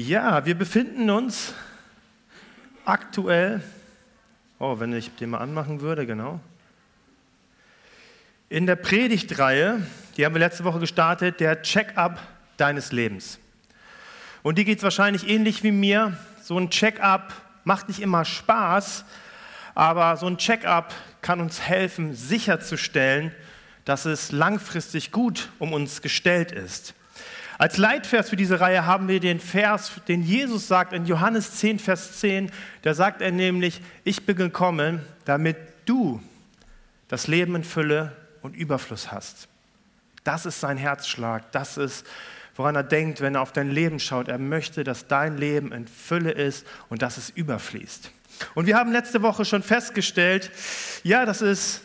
Ja, wir befinden uns aktuell, oh, wenn ich den mal anmachen würde, genau, in der Predigtreihe, die haben wir letzte Woche gestartet, der Check-up deines Lebens. Und die geht es wahrscheinlich ähnlich wie mir. So ein Check-up macht nicht immer Spaß, aber so ein Check-up kann uns helfen, sicherzustellen, dass es langfristig gut um uns gestellt ist. Als Leitvers für diese Reihe haben wir den Vers, den Jesus sagt in Johannes 10, Vers 10. Da sagt er nämlich, ich bin gekommen, damit du das Leben in Fülle und Überfluss hast. Das ist sein Herzschlag. Das ist, woran er denkt, wenn er auf dein Leben schaut. Er möchte, dass dein Leben in Fülle ist und dass es überfließt. Und wir haben letzte Woche schon festgestellt, ja, dass es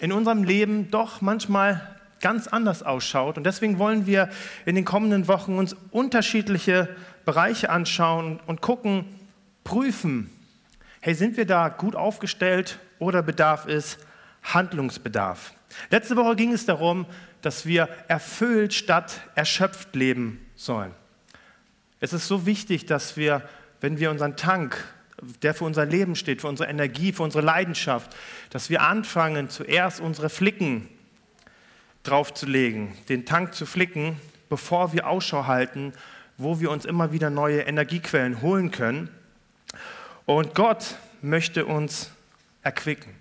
in unserem Leben doch manchmal ganz anders ausschaut. Und deswegen wollen wir in den kommenden Wochen uns unterschiedliche Bereiche anschauen und gucken, prüfen, hey, sind wir da gut aufgestellt oder bedarf es Handlungsbedarf? Letzte Woche ging es darum, dass wir erfüllt statt erschöpft leben sollen. Es ist so wichtig, dass wir, wenn wir unseren Tank, der für unser Leben steht, für unsere Energie, für unsere Leidenschaft, dass wir anfangen, zuerst unsere Flicken draufzulegen, den Tank zu flicken, bevor wir Ausschau halten, wo wir uns immer wieder neue Energiequellen holen können. Und Gott möchte uns erquicken.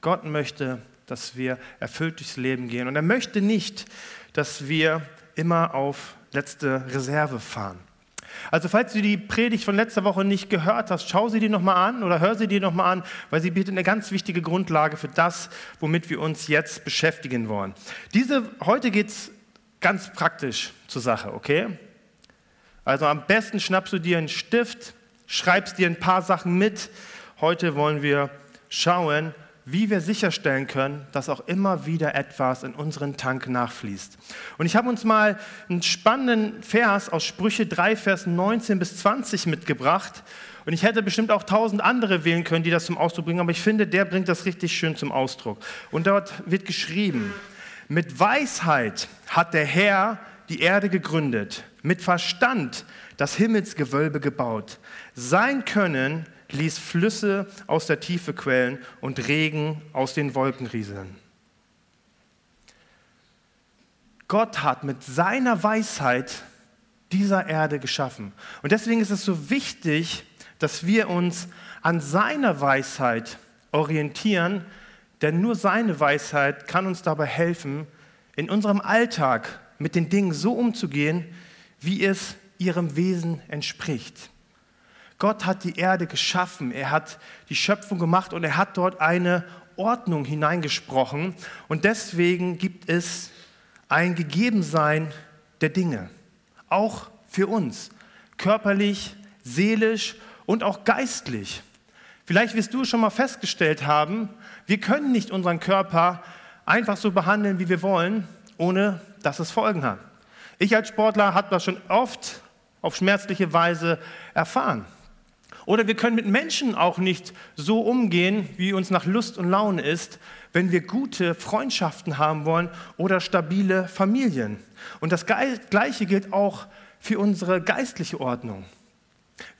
Gott möchte, dass wir erfüllt durchs Leben gehen. Und er möchte nicht, dass wir immer auf letzte Reserve fahren. Also falls du die Predigt von letzter Woche nicht gehört hast, schau sie dir nochmal an oder hör sie dir nochmal an, weil sie bietet eine ganz wichtige Grundlage für das, womit wir uns jetzt beschäftigen wollen. Diese, heute geht es ganz praktisch zur Sache, okay? Also am besten schnappst du dir einen Stift, schreibst dir ein paar Sachen mit. Heute wollen wir schauen, wie wir sicherstellen können, dass auch immer wieder etwas in unseren Tank nachfließt. Und ich habe uns mal einen spannenden Vers aus Sprüche 3, Vers 19 bis 20 mitgebracht. Und ich hätte bestimmt auch tausend andere wählen können, die das zum Ausdruck bringen, aber ich finde, der bringt das richtig schön zum Ausdruck. Und dort wird geschrieben, mit Weisheit hat der Herr die Erde gegründet, mit Verstand das Himmelsgewölbe gebaut. Sein Können ließ Flüsse aus der Tiefe quellen und Regen aus den Wolken rieseln. Gott hat mit seiner Weisheit dieser Erde geschaffen. Und deswegen ist es so wichtig, dass wir uns an seiner Weisheit orientieren, denn nur seine Weisheit kann uns dabei helfen, in unserem Alltag mit den Dingen so umzugehen, wie es ihrem Wesen entspricht. Gott hat die Erde geschaffen, er hat die Schöpfung gemacht und er hat dort eine Ordnung hineingesprochen. Und deswegen gibt es ein Gegebensein der Dinge, auch für uns, körperlich, seelisch und auch geistlich. Vielleicht wirst du schon mal festgestellt haben, wir können nicht unseren Körper einfach so behandeln, wie wir wollen, ohne dass es Folgen hat. Ich als Sportler habe das schon oft auf schmerzliche Weise erfahren. Oder wir können mit Menschen auch nicht so umgehen, wie uns nach Lust und Laune ist, wenn wir gute Freundschaften haben wollen oder stabile Familien. Und das Gleiche gilt auch für unsere geistliche Ordnung.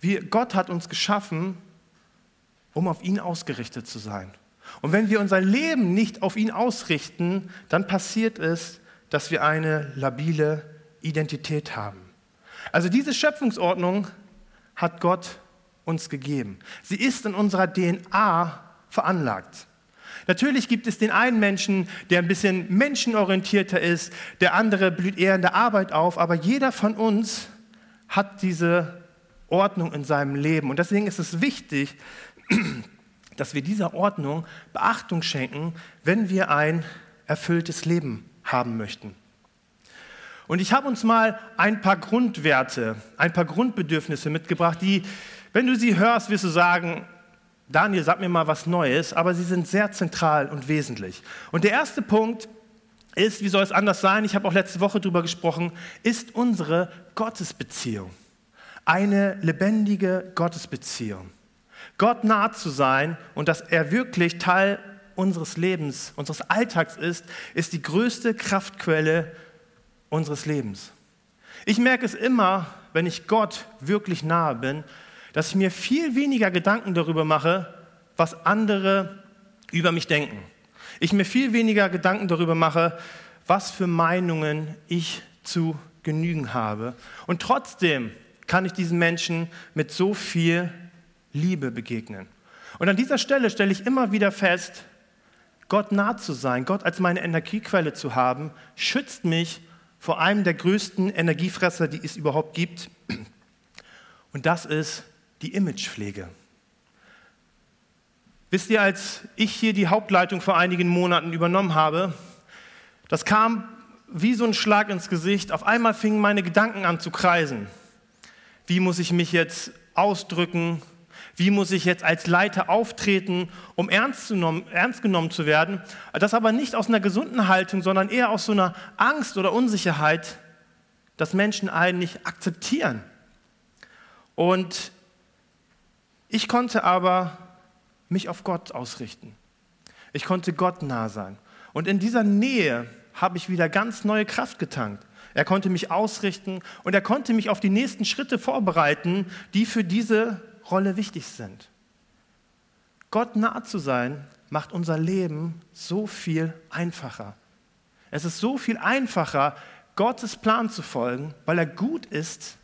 Wir, Gott hat uns geschaffen, um auf ihn ausgerichtet zu sein. Und wenn wir unser Leben nicht auf ihn ausrichten, dann passiert es, dass wir eine labile Identität haben. Also diese Schöpfungsordnung hat Gott uns gegeben. Sie ist in unserer DNA veranlagt. Natürlich gibt es den einen Menschen, der ein bisschen menschenorientierter ist, der andere blüht eher in der Arbeit auf, aber jeder von uns hat diese Ordnung in seinem Leben. Und deswegen ist es wichtig, dass wir dieser Ordnung Beachtung schenken, wenn wir ein erfülltes Leben haben möchten. Und ich habe uns mal ein paar Grundwerte, ein paar Grundbedürfnisse mitgebracht, die wenn du sie hörst, wirst du sagen, Daniel, sag mir mal was Neues, aber sie sind sehr zentral und wesentlich. Und der erste Punkt ist, wie soll es anders sein, ich habe auch letzte Woche darüber gesprochen, ist unsere Gottesbeziehung. Eine lebendige Gottesbeziehung. Gott nah zu sein und dass er wirklich Teil unseres Lebens, unseres Alltags ist, ist die größte Kraftquelle unseres Lebens. Ich merke es immer, wenn ich Gott wirklich nahe bin, dass ich mir viel weniger Gedanken darüber mache, was andere über mich denken. Ich mir viel weniger Gedanken darüber mache, was für Meinungen ich zu genügen habe. Und trotzdem kann ich diesen Menschen mit so viel Liebe begegnen. Und an dieser Stelle stelle ich immer wieder fest, Gott nah zu sein, Gott als meine Energiequelle zu haben, schützt mich vor einem der größten Energiefresser, die es überhaupt gibt. Und das ist die Imagepflege. Wisst ihr, als ich hier die Hauptleitung vor einigen Monaten übernommen habe, das kam wie so ein Schlag ins Gesicht. Auf einmal fingen meine Gedanken an zu kreisen. Wie muss ich mich jetzt ausdrücken? Wie muss ich jetzt als Leiter auftreten, um ernst genommen, ernst genommen zu werden? Das aber nicht aus einer gesunden Haltung, sondern eher aus so einer Angst oder Unsicherheit, dass Menschen einen nicht akzeptieren. Und ich konnte aber mich auf Gott ausrichten. Ich konnte Gott nah sein. Und in dieser Nähe habe ich wieder ganz neue Kraft getankt. Er konnte mich ausrichten und er konnte mich auf die nächsten Schritte vorbereiten, die für diese Rolle wichtig sind. Gott nah zu sein, macht unser Leben so viel einfacher. Es ist so viel einfacher, Gottes Plan zu folgen, weil er gut ist,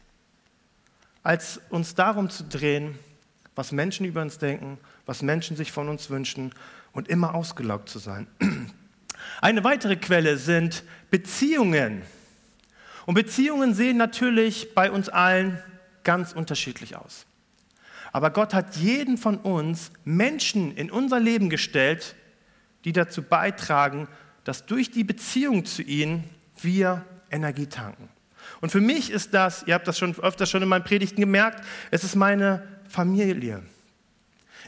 als uns darum zu drehen, was Menschen über uns denken, was Menschen sich von uns wünschen und immer ausgelaugt zu sein. Eine weitere Quelle sind Beziehungen. Und Beziehungen sehen natürlich bei uns allen ganz unterschiedlich aus. Aber Gott hat jeden von uns Menschen in unser Leben gestellt, die dazu beitragen, dass durch die Beziehung zu ihnen wir Energie tanken. Und für mich ist das, ihr habt das schon öfter schon in meinen Predigten gemerkt, es ist meine Familie.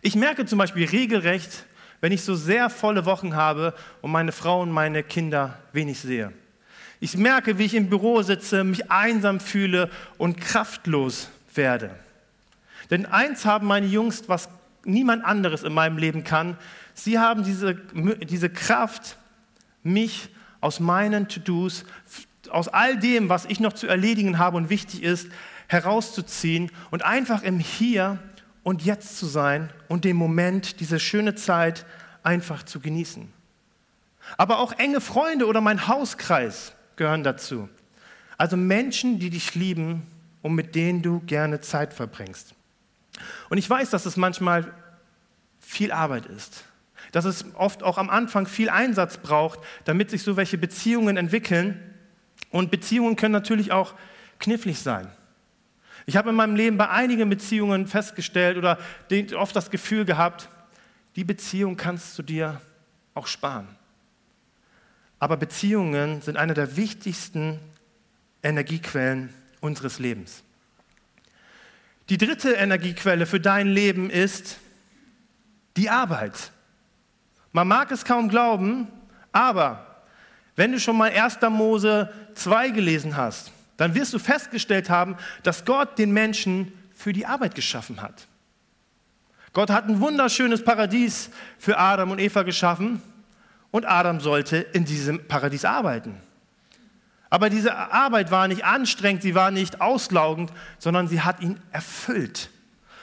Ich merke zum Beispiel regelrecht, wenn ich so sehr volle Wochen habe und meine Frau und meine Kinder wenig sehe. Ich merke, wie ich im Büro sitze, mich einsam fühle und kraftlos werde. Denn eins haben meine Jungs, was niemand anderes in meinem Leben kann. Sie haben diese, diese Kraft, mich aus meinen To-Dos, aus all dem, was ich noch zu erledigen habe und wichtig ist, herauszuziehen und einfach im Hier und Jetzt zu sein und den Moment, diese schöne Zeit einfach zu genießen. Aber auch enge Freunde oder mein Hauskreis gehören dazu. Also Menschen, die dich lieben und mit denen du gerne Zeit verbringst. Und ich weiß, dass es manchmal viel Arbeit ist, dass es oft auch am Anfang viel Einsatz braucht, damit sich so welche Beziehungen entwickeln. Und Beziehungen können natürlich auch knifflig sein. Ich habe in meinem Leben bei einigen Beziehungen festgestellt oder oft das Gefühl gehabt, die Beziehung kannst du dir auch sparen. Aber Beziehungen sind eine der wichtigsten Energiequellen unseres Lebens. Die dritte Energiequelle für dein Leben ist die Arbeit. Man mag es kaum glauben, aber wenn du schon mal 1. Mose 2 gelesen hast, dann wirst du festgestellt haben, dass Gott den Menschen für die Arbeit geschaffen hat. Gott hat ein wunderschönes Paradies für Adam und Eva geschaffen und Adam sollte in diesem Paradies arbeiten. Aber diese Arbeit war nicht anstrengend, sie war nicht auslaugend, sondern sie hat ihn erfüllt.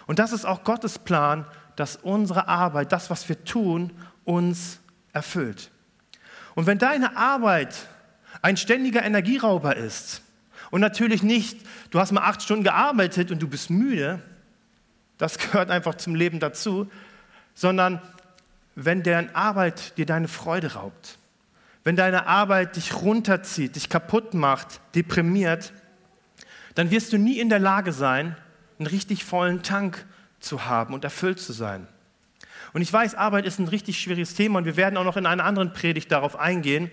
Und das ist auch Gottes Plan, dass unsere Arbeit, das, was wir tun, uns erfüllt. Und wenn deine Arbeit ein ständiger Energierauber ist, und natürlich nicht, du hast mal acht Stunden gearbeitet und du bist müde. Das gehört einfach zum Leben dazu. Sondern wenn deren Arbeit dir deine Freude raubt, wenn deine Arbeit dich runterzieht, dich kaputt macht, deprimiert, dann wirst du nie in der Lage sein, einen richtig vollen Tank zu haben und erfüllt zu sein. Und ich weiß, Arbeit ist ein richtig schwieriges Thema und wir werden auch noch in einer anderen Predigt darauf eingehen.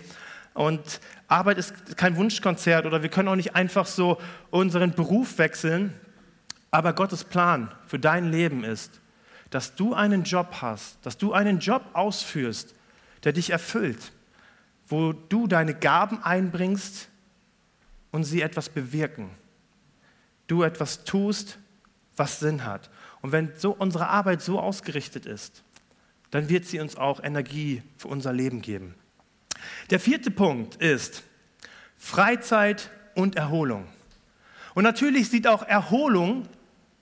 Und Arbeit ist kein Wunschkonzert oder wir können auch nicht einfach so unseren Beruf wechseln. Aber Gottes Plan für dein Leben ist, dass du einen Job hast, dass du einen Job ausführst, der dich erfüllt, wo du deine Gaben einbringst und sie etwas bewirken. Du etwas tust, was Sinn hat. Und wenn so unsere Arbeit so ausgerichtet ist, dann wird sie uns auch Energie für unser Leben geben. Der vierte Punkt ist Freizeit und Erholung. Und natürlich sieht auch Erholung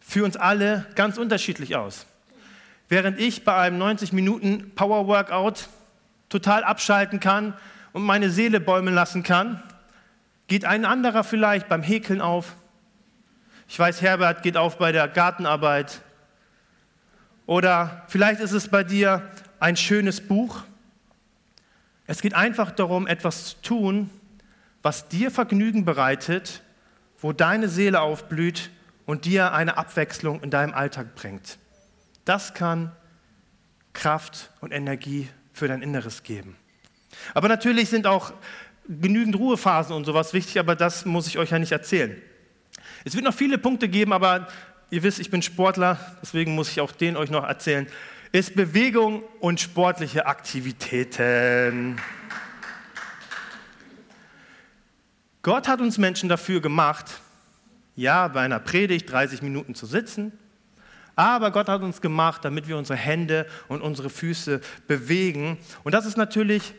für uns alle ganz unterschiedlich aus. Während ich bei einem 90 Minuten Power Workout total abschalten kann und meine Seele bäumeln lassen kann, geht ein anderer vielleicht beim Häkeln auf. Ich weiß, Herbert geht auf bei der Gartenarbeit. Oder vielleicht ist es bei dir ein schönes Buch. Es geht einfach darum, etwas zu tun, was dir Vergnügen bereitet, wo deine Seele aufblüht und dir eine Abwechslung in deinem Alltag bringt. Das kann Kraft und Energie für dein Inneres geben. Aber natürlich sind auch genügend Ruhephasen und sowas wichtig, aber das muss ich euch ja nicht erzählen. Es wird noch viele Punkte geben, aber ihr wisst, ich bin Sportler, deswegen muss ich auch den euch noch erzählen. Ist Bewegung und sportliche Aktivitäten. Gott hat uns Menschen dafür gemacht, ja, bei einer Predigt 30 Minuten zu sitzen, aber Gott hat uns gemacht, damit wir unsere Hände und unsere Füße bewegen. Und das ist natürlich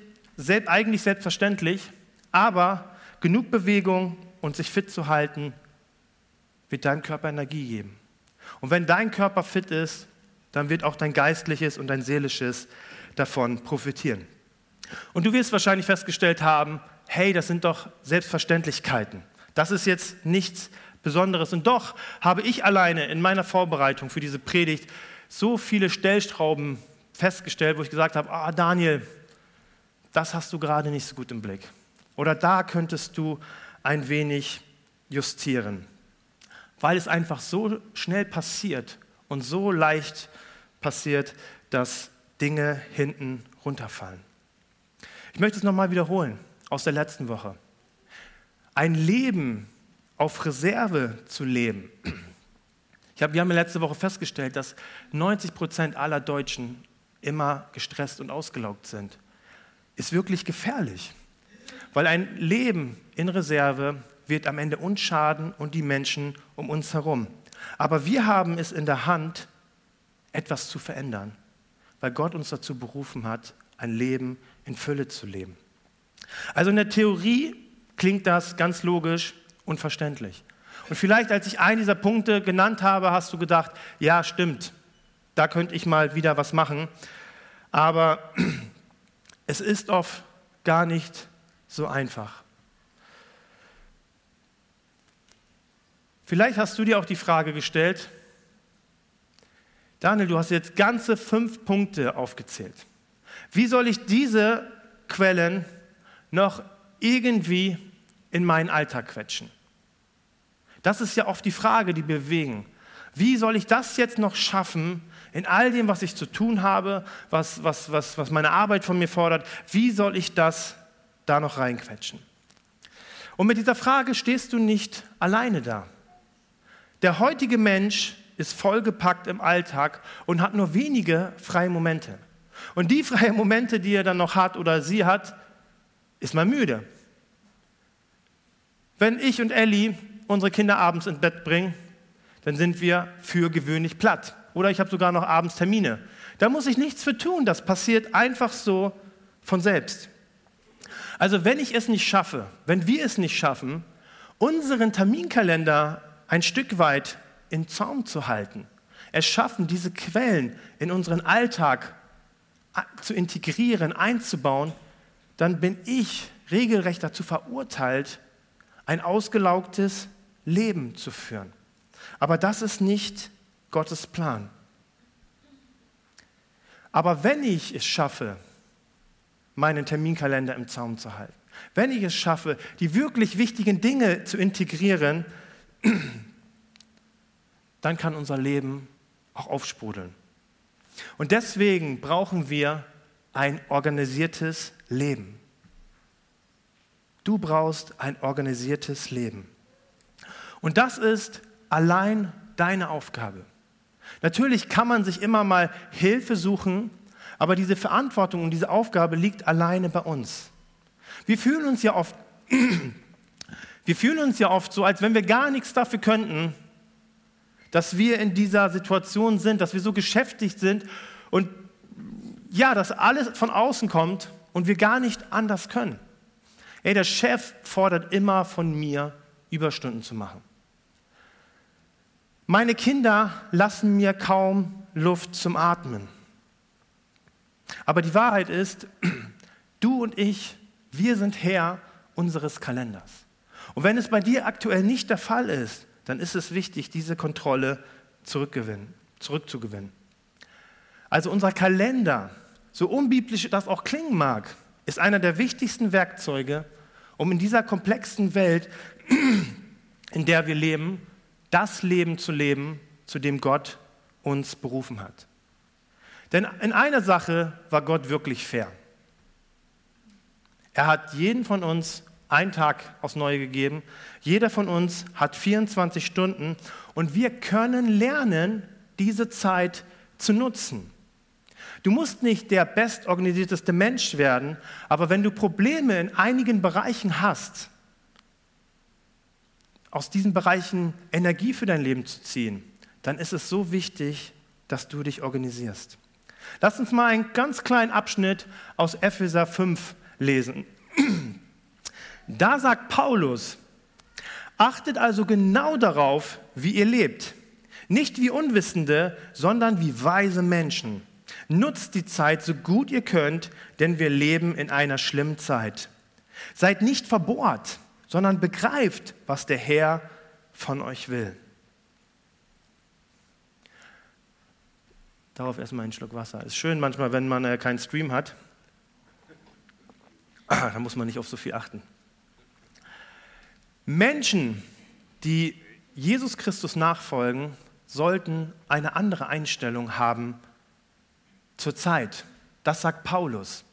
eigentlich selbstverständlich, aber genug Bewegung und sich fit zu halten, wird deinem Körper Energie geben. Und wenn dein Körper fit ist, dann wird auch dein geistliches und dein seelisches davon profitieren. Und du wirst wahrscheinlich festgestellt haben, hey, das sind doch Selbstverständlichkeiten. Das ist jetzt nichts Besonderes. Und doch habe ich alleine in meiner Vorbereitung für diese Predigt so viele Stellstrauben festgestellt, wo ich gesagt habe, ah Daniel, das hast du gerade nicht so gut im Blick. Oder da könntest du ein wenig justieren. Weil es einfach so schnell passiert und so leicht passiert, dass Dinge hinten runterfallen. Ich möchte es nochmal wiederholen aus der letzten Woche. Ein Leben auf Reserve zu leben. Ich hab, wir haben letzte Woche festgestellt, dass 90 Prozent aller Deutschen immer gestresst und ausgelaugt sind ist wirklich gefährlich. Weil ein Leben in Reserve wird am Ende uns schaden und die Menschen um uns herum. Aber wir haben es in der Hand, etwas zu verändern, weil Gott uns dazu berufen hat, ein Leben in Fülle zu leben. Also in der Theorie klingt das ganz logisch und verständlich. Und vielleicht, als ich einen dieser Punkte genannt habe, hast du gedacht, ja, stimmt, da könnte ich mal wieder was machen. Aber es ist oft gar nicht so einfach. Vielleicht hast du dir auch die Frage gestellt, Daniel, du hast jetzt ganze fünf Punkte aufgezählt. Wie soll ich diese Quellen noch irgendwie in meinen Alltag quetschen? Das ist ja oft die Frage, die bewegen. Wie soll ich das jetzt noch schaffen, in all dem, was ich zu tun habe, was, was, was, was meine Arbeit von mir fordert, wie soll ich das da noch reinquetschen? Und mit dieser Frage stehst du nicht alleine da. Der heutige Mensch ist vollgepackt im Alltag und hat nur wenige freie Momente. Und die freien Momente, die er dann noch hat oder sie hat, ist man müde. Wenn ich und Ellie unsere Kinder abends ins Bett bringen, dann sind wir für gewöhnlich platt oder ich habe sogar noch abends Termine. Da muss ich nichts für tun, das passiert einfach so von selbst. Also wenn ich es nicht schaffe, wenn wir es nicht schaffen, unseren Terminkalender ein Stück weit in Zaum zu halten, es schaffen, diese Quellen in unseren Alltag zu integrieren, einzubauen, dann bin ich regelrecht dazu verurteilt, ein ausgelaugtes Leben zu führen. Aber das ist nicht Gottes Plan. Aber wenn ich es schaffe, meinen Terminkalender im Zaum zu halten, wenn ich es schaffe, die wirklich wichtigen Dinge zu integrieren, dann kann unser Leben auch aufsprudeln. Und deswegen brauchen wir ein organisiertes Leben. Du brauchst ein organisiertes Leben. Und das ist allein deine Aufgabe. Natürlich kann man sich immer mal Hilfe suchen, aber diese Verantwortung und diese Aufgabe liegt alleine bei uns. Wir fühlen uns ja oft, wir fühlen uns ja oft so, als wenn wir gar nichts dafür könnten, dass wir in dieser Situation sind, dass wir so geschäftigt sind und ja, dass alles von außen kommt und wir gar nicht anders können. Ey, der Chef fordert immer von mir, Überstunden zu machen. Meine Kinder lassen mir kaum Luft zum Atmen. Aber die Wahrheit ist, du und ich, wir sind Herr unseres Kalenders. Und wenn es bei dir aktuell nicht der Fall ist, dann ist es wichtig, diese Kontrolle zurückzugewinnen. Also unser Kalender, so unbiblisch das auch klingen mag, ist einer der wichtigsten Werkzeuge, um in dieser komplexen Welt, in der wir leben, das Leben zu leben, zu dem Gott uns berufen hat. Denn in einer Sache war Gott wirklich fair. Er hat jeden von uns einen Tag aufs Neue gegeben. Jeder von uns hat 24 Stunden und wir können lernen, diese Zeit zu nutzen. Du musst nicht der bestorganisierteste Mensch werden, aber wenn du Probleme in einigen Bereichen hast, aus diesen Bereichen Energie für dein Leben zu ziehen, dann ist es so wichtig, dass du dich organisierst. Lass uns mal einen ganz kleinen Abschnitt aus Epheser 5 lesen. Da sagt Paulus, achtet also genau darauf, wie ihr lebt. Nicht wie Unwissende, sondern wie weise Menschen. Nutzt die Zeit so gut ihr könnt, denn wir leben in einer schlimmen Zeit. Seid nicht verbohrt, sondern begreift, was der Herr von euch will. Darauf erstmal einen Schluck Wasser. Ist schön manchmal, wenn man äh, keinen Stream hat. Ah, da muss man nicht auf so viel achten. Menschen, die Jesus Christus nachfolgen, sollten eine andere Einstellung haben zur Zeit. Das sagt Paulus.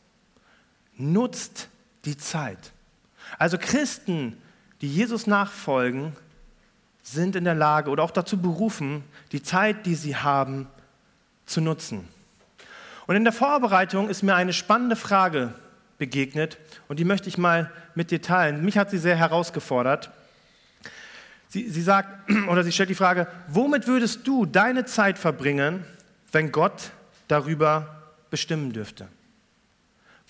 Nutzt die Zeit. Also Christen, die Jesus nachfolgen, sind in der Lage oder auch dazu berufen, die Zeit, die sie haben, zu nutzen. Und in der Vorbereitung ist mir eine spannende Frage begegnet und die möchte ich mal mit dir teilen. Mich hat sie sehr herausgefordert. Sie, sie sagt oder sie stellt die Frage, womit würdest du deine Zeit verbringen, wenn Gott darüber bestimmen dürfte?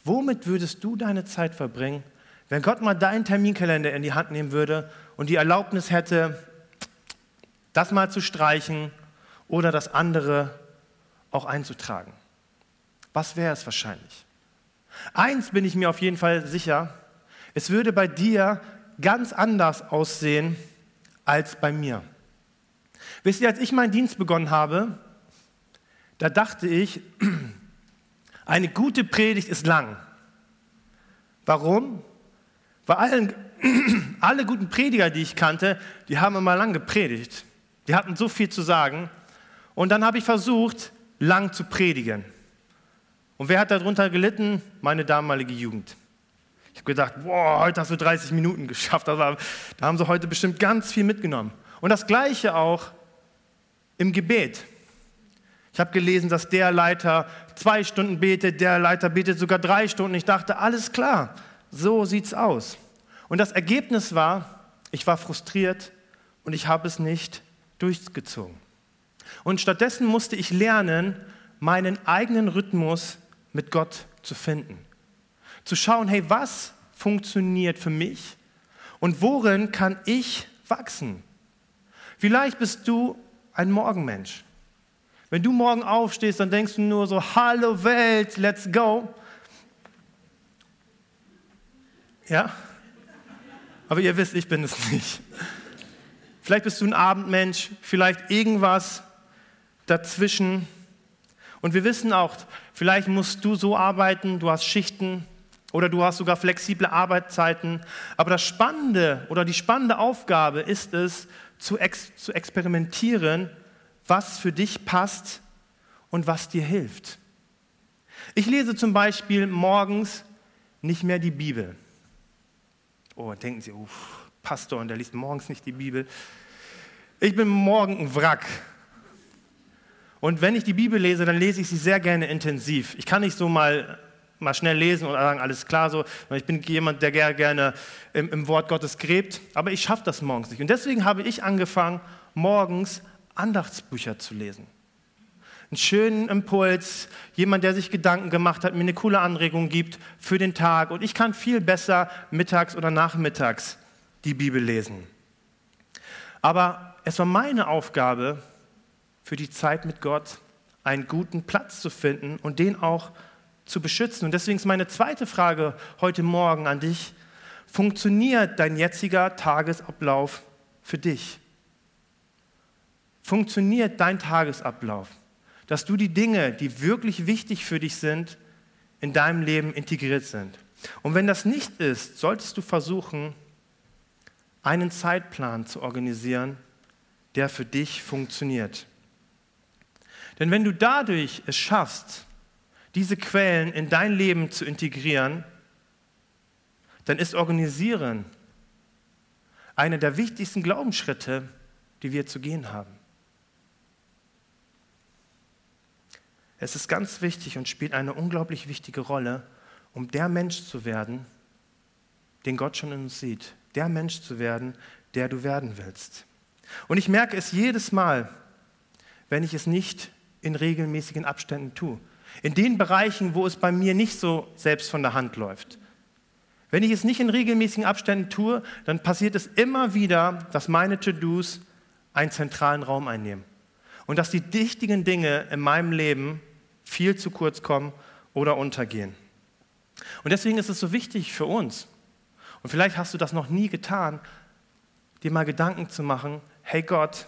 Womit würdest du deine Zeit verbringen, wenn Gott mal deinen Terminkalender in die Hand nehmen würde und die Erlaubnis hätte, das mal zu streichen oder das andere auch einzutragen? Was wäre es wahrscheinlich? Eins bin ich mir auf jeden Fall sicher, es würde bei dir ganz anders aussehen als bei mir. Wisst ihr, als ich meinen Dienst begonnen habe, da dachte ich, eine gute Predigt ist lang. Warum? Weil allen, alle guten Prediger, die ich kannte, die haben immer lang gepredigt. Die hatten so viel zu sagen. Und dann habe ich versucht, lang zu predigen. Und wer hat darunter gelitten? Meine damalige Jugend. Ich habe gedacht, boah, heute hast du 30 Minuten geschafft. da haben sie heute bestimmt ganz viel mitgenommen. Und das Gleiche auch im Gebet. Ich habe gelesen, dass der Leiter zwei Stunden betet, der Leiter betet sogar drei Stunden. Ich dachte, alles klar, so sieht's aus. Und das Ergebnis war, ich war frustriert und ich habe es nicht durchgezogen. Und stattdessen musste ich lernen, meinen eigenen Rhythmus mit Gott zu finden. Zu schauen, hey, was funktioniert für mich und worin kann ich wachsen? Vielleicht bist du ein Morgenmensch. Wenn du morgen aufstehst, dann denkst du nur so, hallo Welt, let's go. Ja? Aber ihr wisst, ich bin es nicht. Vielleicht bist du ein Abendmensch, vielleicht irgendwas dazwischen. Und wir wissen auch, vielleicht musst du so arbeiten, du hast Schichten oder du hast sogar flexible Arbeitszeiten. Aber das Spannende oder die spannende Aufgabe ist es, zu, ex zu experimentieren, was für dich passt und was dir hilft. Ich lese zum Beispiel morgens nicht mehr die Bibel. Oh, denken Sie, uff, Pastor, und der liest morgens nicht die Bibel. Ich bin morgen ein Wrack. Und wenn ich die Bibel lese, dann lese ich sie sehr gerne intensiv. Ich kann nicht so mal, mal schnell lesen und sagen, alles klar so. Ich bin jemand, der gerne im, im Wort Gottes gräbt, aber ich schaffe das morgens nicht. Und deswegen habe ich angefangen, morgens Andachtsbücher zu lesen. Einen schönen Impuls, jemand, der sich Gedanken gemacht hat, mir eine coole Anregung gibt für den Tag. Und ich kann viel besser mittags oder nachmittags die Bibel lesen. Aber es war meine Aufgabe, für die Zeit mit Gott einen guten Platz zu finden und den auch zu beschützen. Und deswegen ist meine zweite Frage heute Morgen an dich, funktioniert dein jetziger Tagesablauf für dich? Funktioniert dein Tagesablauf, dass du die Dinge, die wirklich wichtig für dich sind, in deinem Leben integriert sind? Und wenn das nicht ist, solltest du versuchen, einen Zeitplan zu organisieren, der für dich funktioniert. Denn wenn du dadurch es schaffst, diese Quellen in dein Leben zu integrieren, dann ist Organisieren einer der wichtigsten Glaubensschritte, die wir zu gehen haben. Es ist ganz wichtig und spielt eine unglaublich wichtige Rolle, um der Mensch zu werden, den Gott schon in uns sieht. Der Mensch zu werden, der du werden willst. Und ich merke es jedes Mal, wenn ich es nicht in regelmäßigen Abständen tue. In den Bereichen, wo es bei mir nicht so selbst von der Hand läuft. Wenn ich es nicht in regelmäßigen Abständen tue, dann passiert es immer wieder, dass meine To-Dos einen zentralen Raum einnehmen. Und dass die wichtigen Dinge in meinem Leben viel zu kurz kommen oder untergehen. Und deswegen ist es so wichtig für uns, und vielleicht hast du das noch nie getan, dir mal Gedanken zu machen, hey Gott,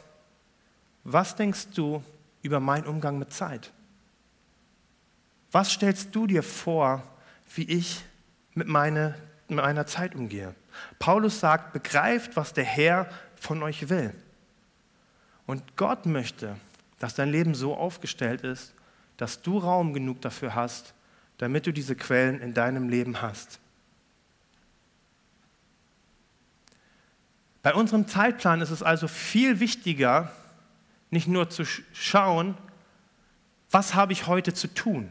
was denkst du über meinen Umgang mit Zeit? Was stellst du dir vor, wie ich mit, meine, mit meiner Zeit umgehe? Paulus sagt, begreift, was der Herr von euch will. Und Gott möchte, dass dein Leben so aufgestellt ist, dass du Raum genug dafür hast, damit du diese Quellen in deinem Leben hast. Bei unserem Zeitplan ist es also viel wichtiger, nicht nur zu schauen, was habe ich heute zu tun.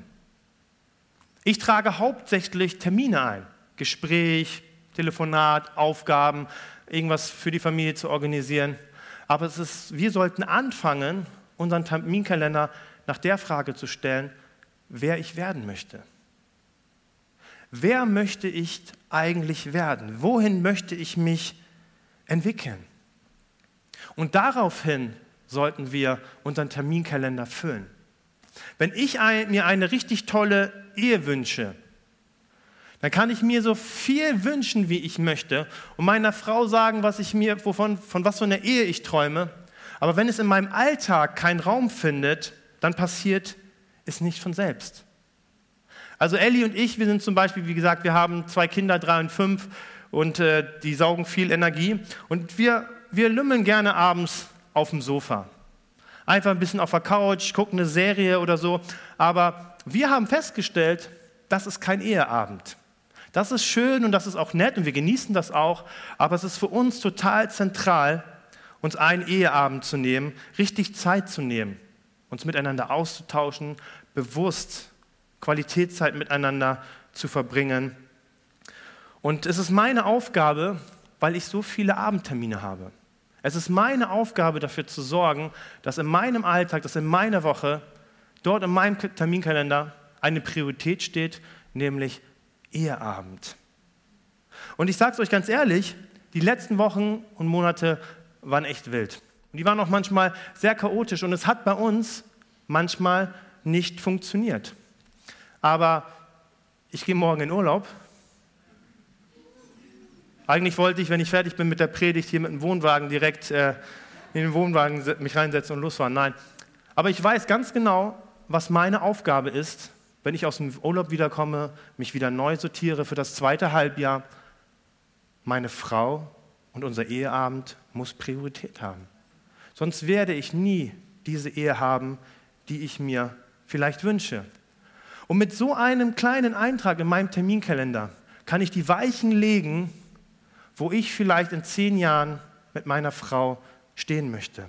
Ich trage hauptsächlich Termine ein, Gespräch, Telefonat, Aufgaben, irgendwas für die Familie zu organisieren. Aber es ist, wir sollten anfangen, unseren Terminkalender nach der Frage zu stellen, wer ich werden möchte. Wer möchte ich eigentlich werden? Wohin möchte ich mich entwickeln? Und daraufhin sollten wir unseren Terminkalender füllen. Wenn ich mir eine richtig tolle Ehe wünsche, dann kann ich mir so viel wünschen, wie ich möchte, und meiner Frau sagen, was ich mir, wovon, von was für einer Ehe ich träume. Aber wenn es in meinem Alltag keinen Raum findet, dann passiert es nicht von selbst. Also Ellie und ich, wir sind zum Beispiel, wie gesagt, wir haben zwei Kinder, drei und fünf, und äh, die saugen viel Energie. Und wir, wir lümmeln gerne abends auf dem Sofa. Einfach ein bisschen auf der Couch, gucken eine Serie oder so. Aber wir haben festgestellt, das ist kein Eheabend. Das ist schön und das ist auch nett und wir genießen das auch, aber es ist für uns total zentral, uns einen Eheabend zu nehmen, richtig Zeit zu nehmen, uns miteinander auszutauschen, bewusst Qualitätszeit miteinander zu verbringen. Und es ist meine Aufgabe, weil ich so viele Abendtermine habe. Es ist meine Aufgabe, dafür zu sorgen, dass in meinem Alltag, dass in meiner Woche, dort in meinem Terminkalender eine Priorität steht, nämlich Eheabend. Und ich sage es euch ganz ehrlich, die letzten Wochen und Monate waren echt wild. Und die waren auch manchmal sehr chaotisch und es hat bei uns manchmal nicht funktioniert. Aber ich gehe morgen in Urlaub. Eigentlich wollte ich, wenn ich fertig bin mit der Predigt, hier mit dem Wohnwagen direkt äh, in den Wohnwagen mich reinsetzen und losfahren. Nein. Aber ich weiß ganz genau, was meine Aufgabe ist, wenn ich aus dem Urlaub wiederkomme, mich wieder neu sortiere für das zweite Halbjahr. Meine Frau und unser Eheabend muss Priorität haben. Sonst werde ich nie diese Ehe haben, die ich mir vielleicht wünsche. Und mit so einem kleinen Eintrag in meinem Terminkalender kann ich die Weichen legen, wo ich vielleicht in zehn Jahren mit meiner Frau stehen möchte.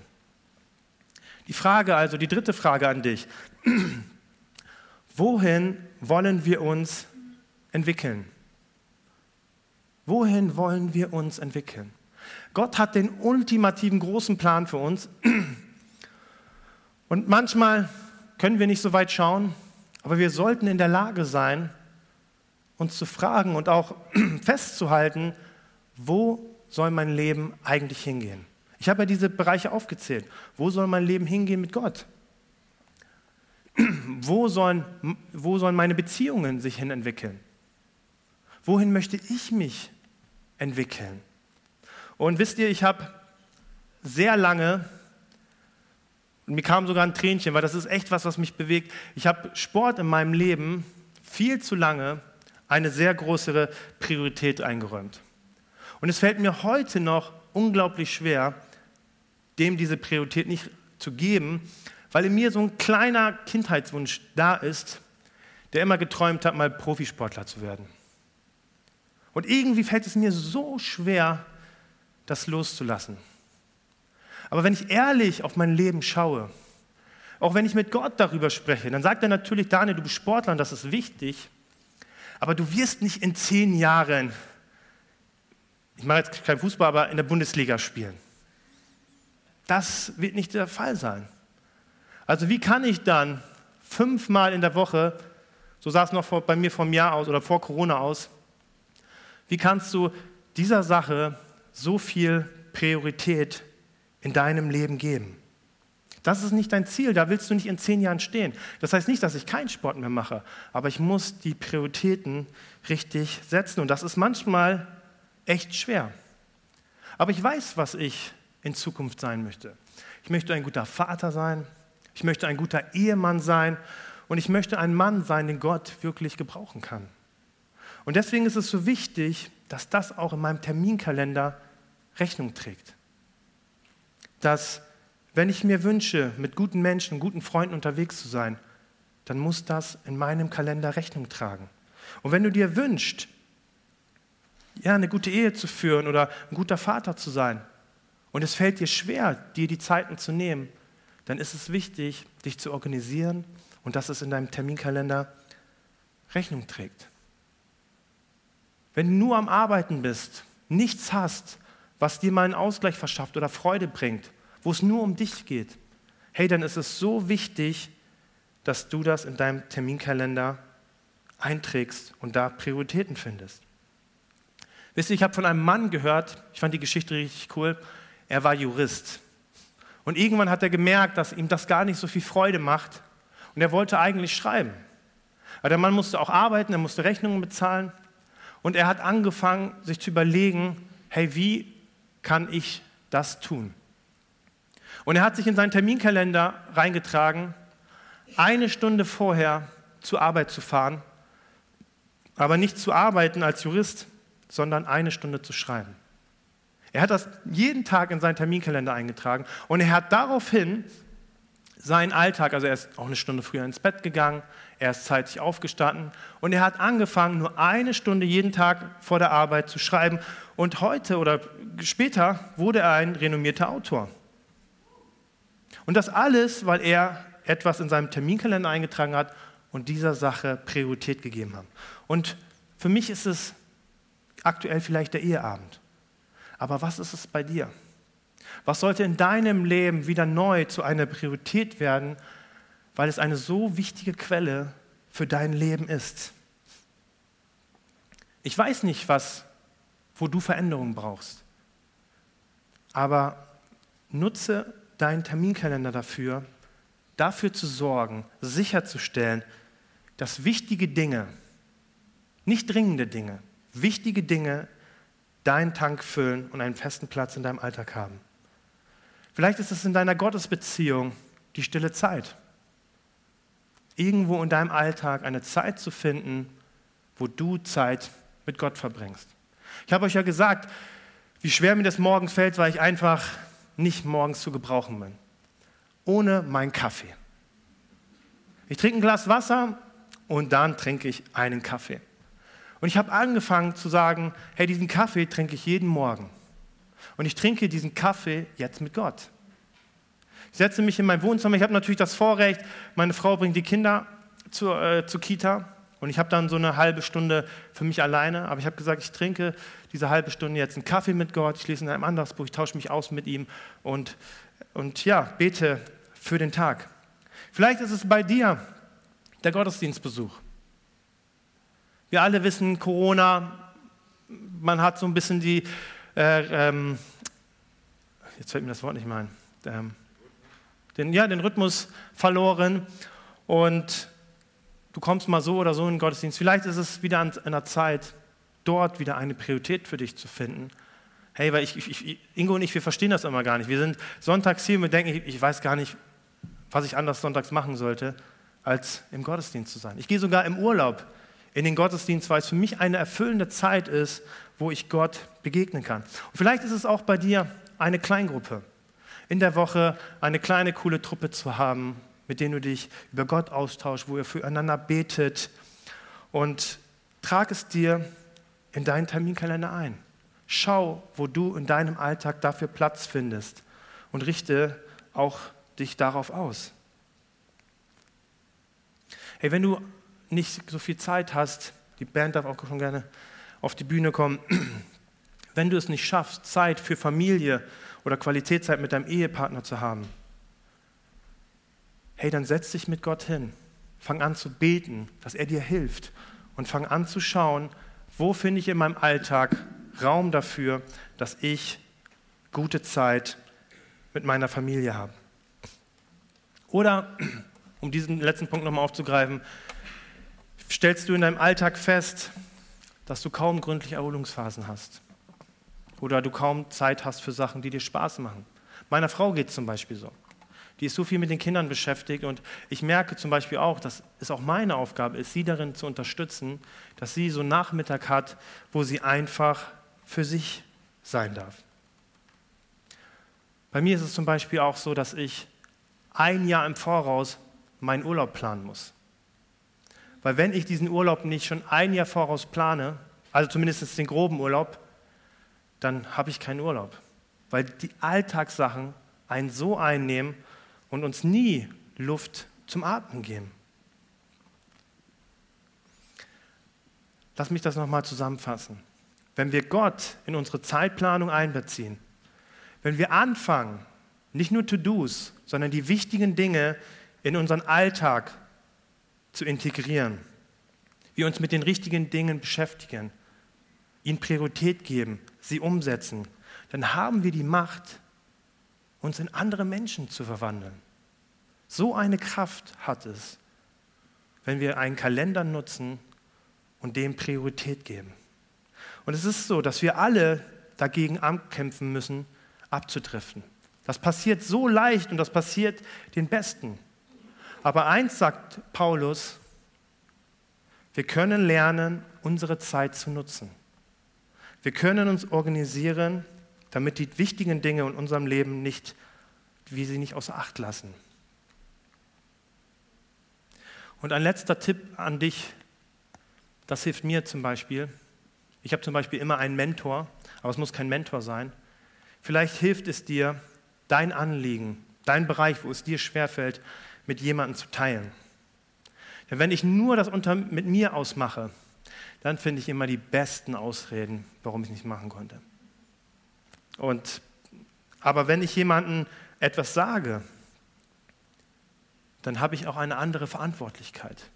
Die Frage also, die dritte Frage an dich. Wohin wollen wir uns entwickeln? Wohin wollen wir uns entwickeln? Gott hat den ultimativen großen Plan für uns. Und manchmal können wir nicht so weit schauen, aber wir sollten in der Lage sein, uns zu fragen und auch festzuhalten, wo soll mein Leben eigentlich hingehen? Ich habe ja diese Bereiche aufgezählt. Wo soll mein Leben hingehen mit Gott? Wo sollen, wo sollen meine Beziehungen sich hin entwickeln? Wohin möchte ich mich entwickeln? Und wisst ihr, ich habe sehr lange, mir kam sogar ein Tränchen, weil das ist echt was, was mich bewegt. Ich habe Sport in meinem Leben viel zu lange eine sehr größere Priorität eingeräumt. Und es fällt mir heute noch unglaublich schwer, dem diese Priorität nicht zu geben, weil in mir so ein kleiner Kindheitswunsch da ist, der immer geträumt hat, mal Profisportler zu werden. Und irgendwie fällt es mir so schwer, das loszulassen. Aber wenn ich ehrlich auf mein Leben schaue, auch wenn ich mit Gott darüber spreche, dann sagt er natürlich, Daniel, du bist Sportler und das ist wichtig, aber du wirst nicht in zehn Jahren, ich mache jetzt kein Fußball, aber in der Bundesliga spielen. Das wird nicht der Fall sein. Also wie kann ich dann fünfmal in der Woche, so sah es noch vor, bei mir vom Jahr aus oder vor Corona aus, wie kannst du dieser Sache so viel Priorität in deinem Leben geben? Das ist nicht dein Ziel, da willst du nicht in zehn Jahren stehen. Das heißt nicht, dass ich keinen Sport mehr mache, aber ich muss die Prioritäten richtig setzen und das ist manchmal echt schwer. Aber ich weiß, was ich in Zukunft sein möchte. Ich möchte ein guter Vater sein, ich möchte ein guter Ehemann sein und ich möchte ein Mann sein, den Gott wirklich gebrauchen kann. Und deswegen ist es so wichtig, dass das auch in meinem Terminkalender Rechnung trägt. Dass wenn ich mir wünsche, mit guten Menschen, guten Freunden unterwegs zu sein, dann muss das in meinem Kalender Rechnung tragen. Und wenn du dir wünschst, ja, eine gute Ehe zu führen oder ein guter Vater zu sein, und es fällt dir schwer, dir die Zeiten zu nehmen, dann ist es wichtig, dich zu organisieren und dass es in deinem Terminkalender Rechnung trägt. Wenn du nur am Arbeiten bist, nichts hast, was dir mal einen Ausgleich verschafft oder Freude bringt, wo es nur um dich geht, hey, dann ist es so wichtig, dass du das in deinem Terminkalender einträgst und da Prioritäten findest. Wisst ihr, ich habe von einem Mann gehört, ich fand die Geschichte richtig cool, er war Jurist. Und irgendwann hat er gemerkt, dass ihm das gar nicht so viel Freude macht. Und er wollte eigentlich schreiben. Aber der Mann musste auch arbeiten, er musste Rechnungen bezahlen. Und er hat angefangen, sich zu überlegen, hey, wie kann ich das tun? Und er hat sich in seinen Terminkalender reingetragen, eine Stunde vorher zur Arbeit zu fahren, aber nicht zu arbeiten als Jurist, sondern eine Stunde zu schreiben. Er hat das jeden Tag in seinen Terminkalender eingetragen und er hat daraufhin seinen Alltag, also er ist auch eine Stunde früher ins Bett gegangen, er ist zeitig aufgestanden und er hat angefangen, nur eine Stunde jeden Tag vor der Arbeit zu schreiben. Und heute oder später wurde er ein renommierter Autor. Und das alles, weil er etwas in seinem Terminkalender eingetragen hat und dieser Sache Priorität gegeben hat. Und für mich ist es aktuell vielleicht der Eheabend. Aber was ist es bei dir? Was sollte in deinem Leben wieder neu zu einer Priorität werden, weil es eine so wichtige Quelle für dein Leben ist? Ich weiß nicht, was, wo du Veränderungen brauchst, aber nutze deinen Terminkalender dafür, dafür zu sorgen, sicherzustellen, dass wichtige Dinge, nicht dringende Dinge, wichtige Dinge deinen Tank füllen und einen festen Platz in deinem Alltag haben. Vielleicht ist es in deiner Gottesbeziehung die stille Zeit. Irgendwo in deinem Alltag eine Zeit zu finden, wo du Zeit mit Gott verbringst. Ich habe euch ja gesagt, wie schwer mir das morgens fällt, weil ich einfach nicht morgens zu gebrauchen bin. Ohne meinen Kaffee. Ich trinke ein Glas Wasser und dann trinke ich einen Kaffee. Und ich habe angefangen zu sagen, hey, diesen Kaffee trinke ich jeden Morgen. Und ich trinke diesen Kaffee jetzt mit Gott. Ich setze mich in mein Wohnzimmer. Ich habe natürlich das Vorrecht, meine Frau bringt die Kinder zur, äh, zur Kita. Und ich habe dann so eine halbe Stunde für mich alleine. Aber ich habe gesagt, ich trinke diese halbe Stunde jetzt einen Kaffee mit Gott. Ich lese in einem Andachtsbuch, ich tausche mich aus mit ihm und, und ja, bete für den Tag. Vielleicht ist es bei dir der Gottesdienstbesuch. Wir alle wissen, Corona, man hat so ein bisschen die, äh, ähm, jetzt fällt mir das Wort nicht mehr ein, ähm, den, ja, den Rhythmus verloren und du kommst mal so oder so in den Gottesdienst. Vielleicht ist es wieder an einer Zeit, dort wieder eine Priorität für dich zu finden. Hey, weil ich, ich, Ingo und ich, wir verstehen das immer gar nicht. Wir sind sonntags hier und wir denken, ich, ich weiß gar nicht, was ich anders sonntags machen sollte, als im Gottesdienst zu sein. Ich gehe sogar im Urlaub in den Gottesdienst, weil es für mich eine erfüllende Zeit ist, wo ich Gott begegnen kann. Und vielleicht ist es auch bei dir eine Kleingruppe. In der Woche eine kleine, coole Truppe zu haben, mit denen du dich über Gott austauschst, wo ihr füreinander betet. Und trag es dir in deinen Terminkalender ein. Schau, wo du in deinem Alltag dafür Platz findest und richte auch dich darauf aus. Hey, wenn du nicht so viel Zeit hast, die Band darf auch schon gerne auf die Bühne kommen, wenn du es nicht schaffst, Zeit für Familie oder Qualitätszeit mit deinem Ehepartner zu haben, hey, dann setz dich mit Gott hin. Fang an zu beten, dass er dir hilft und fang an zu schauen, wo finde ich in meinem Alltag Raum dafür, dass ich gute Zeit mit meiner Familie habe. Oder, um diesen letzten Punkt nochmal aufzugreifen, stellst du in deinem Alltag fest, dass du kaum gründliche Erholungsphasen hast. Oder du kaum Zeit hast für Sachen, die dir Spaß machen. Meiner Frau geht es zum Beispiel so. Die ist so viel mit den Kindern beschäftigt und ich merke zum Beispiel auch, dass es auch meine Aufgabe ist, sie darin zu unterstützen, dass sie so einen Nachmittag hat, wo sie einfach für sich sein darf. Bei mir ist es zum Beispiel auch so, dass ich ein Jahr im Voraus meinen Urlaub planen muss. Weil wenn ich diesen Urlaub nicht schon ein Jahr voraus plane, also zumindest den groben Urlaub, dann habe ich keinen Urlaub. Weil die Alltagssachen einen so einnehmen und uns nie Luft zum Atmen geben. Lass mich das nochmal zusammenfassen. Wenn wir Gott in unsere Zeitplanung einbeziehen, wenn wir anfangen, nicht nur To-Dos, sondern die wichtigen Dinge in unseren Alltag zu integrieren, wir uns mit den richtigen Dingen beschäftigen, ihnen Priorität geben, sie umsetzen, dann haben wir die Macht, uns in andere Menschen zu verwandeln. So eine Kraft hat es, wenn wir einen Kalender nutzen und dem Priorität geben. Und es ist so, dass wir alle dagegen ankämpfen müssen, abzudriften. Das passiert so leicht und das passiert den Besten. Aber eins sagt Paulus, wir können lernen, unsere Zeit zu nutzen. Wir können uns organisieren, damit die wichtigen Dinge in unserem Leben nicht, wie sie nicht außer Acht lassen. Und ein letzter Tipp an dich, das hilft mir zum Beispiel. Ich habe zum Beispiel immer einen Mentor, aber es muss kein Mentor sein. Vielleicht hilft es dir, dein Anliegen, dein Bereich, wo es dir schwerfällt, mit jemandem zu teilen. Denn wenn ich nur das unter, mit mir ausmache, dann finde ich immer die besten Ausreden, warum ich es nicht machen konnte. Und, aber wenn ich jemandem etwas sage, dann habe ich auch eine andere Verantwortlichkeit.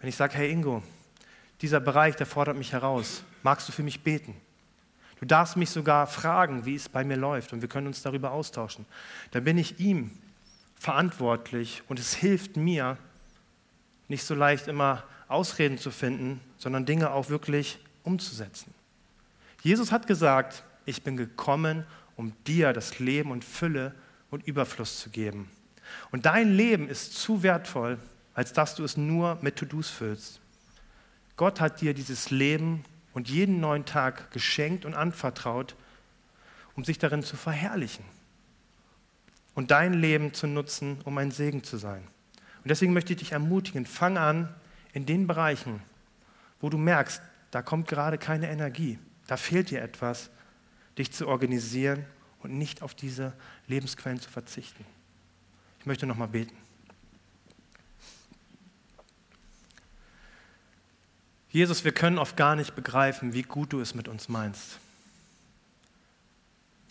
Wenn ich sage, hey Ingo, dieser Bereich, der fordert mich heraus, magst du für mich beten? Du darfst mich sogar fragen, wie es bei mir läuft und wir können uns darüber austauschen. Dann bin ich ihm verantwortlich und es hilft mir, nicht so leicht immer Ausreden zu finden, sondern Dinge auch wirklich umzusetzen. Jesus hat gesagt, ich bin gekommen, um dir das Leben und Fülle und Überfluss zu geben. Und dein Leben ist zu wertvoll, als dass du es nur mit To-Dos füllst. Gott hat dir dieses Leben und jeden neuen Tag geschenkt und anvertraut, um sich darin zu verherrlichen und dein Leben zu nutzen, um ein Segen zu sein. Und deswegen möchte ich dich ermutigen, fang an in den Bereichen, wo du merkst, da kommt gerade keine Energie, da fehlt dir etwas, dich zu organisieren und nicht auf diese Lebensquellen zu verzichten. Ich möchte noch mal beten. Jesus, wir können oft gar nicht begreifen, wie gut du es mit uns meinst.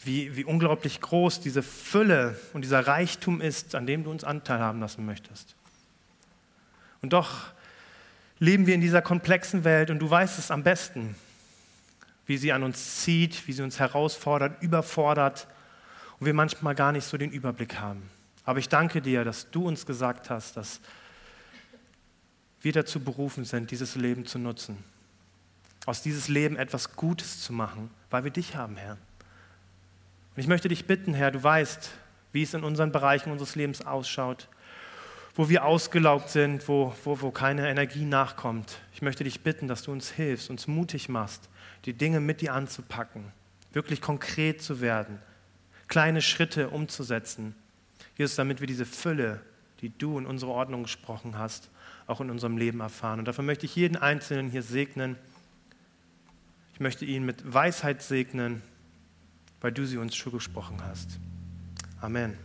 Wie, wie unglaublich groß diese Fülle und dieser Reichtum ist, an dem du uns Anteil haben lassen möchtest. Und doch leben wir in dieser komplexen Welt und du weißt es am besten, wie sie an uns zieht, wie sie uns herausfordert, überfordert und wir manchmal gar nicht so den Überblick haben. Aber ich danke dir, dass du uns gesagt hast, dass wir dazu berufen sind, dieses Leben zu nutzen. Aus dieses Leben etwas Gutes zu machen, weil wir dich haben, Herr. Und ich möchte dich bitten, Herr, du weißt, wie es in unseren Bereichen unseres Lebens ausschaut, wo wir ausgelaugt sind, wo, wo, wo keine Energie nachkommt. Ich möchte dich bitten, dass du uns hilfst, uns mutig machst, die Dinge mit dir anzupacken, wirklich konkret zu werden, kleine Schritte umzusetzen. Jesus, damit wir diese Fülle, die du in unsere Ordnung gesprochen hast, auch in unserem Leben erfahren. Und dafür möchte ich jeden Einzelnen hier segnen. Ich möchte ihn mit Weisheit segnen, weil du sie uns schon gesprochen hast. Amen.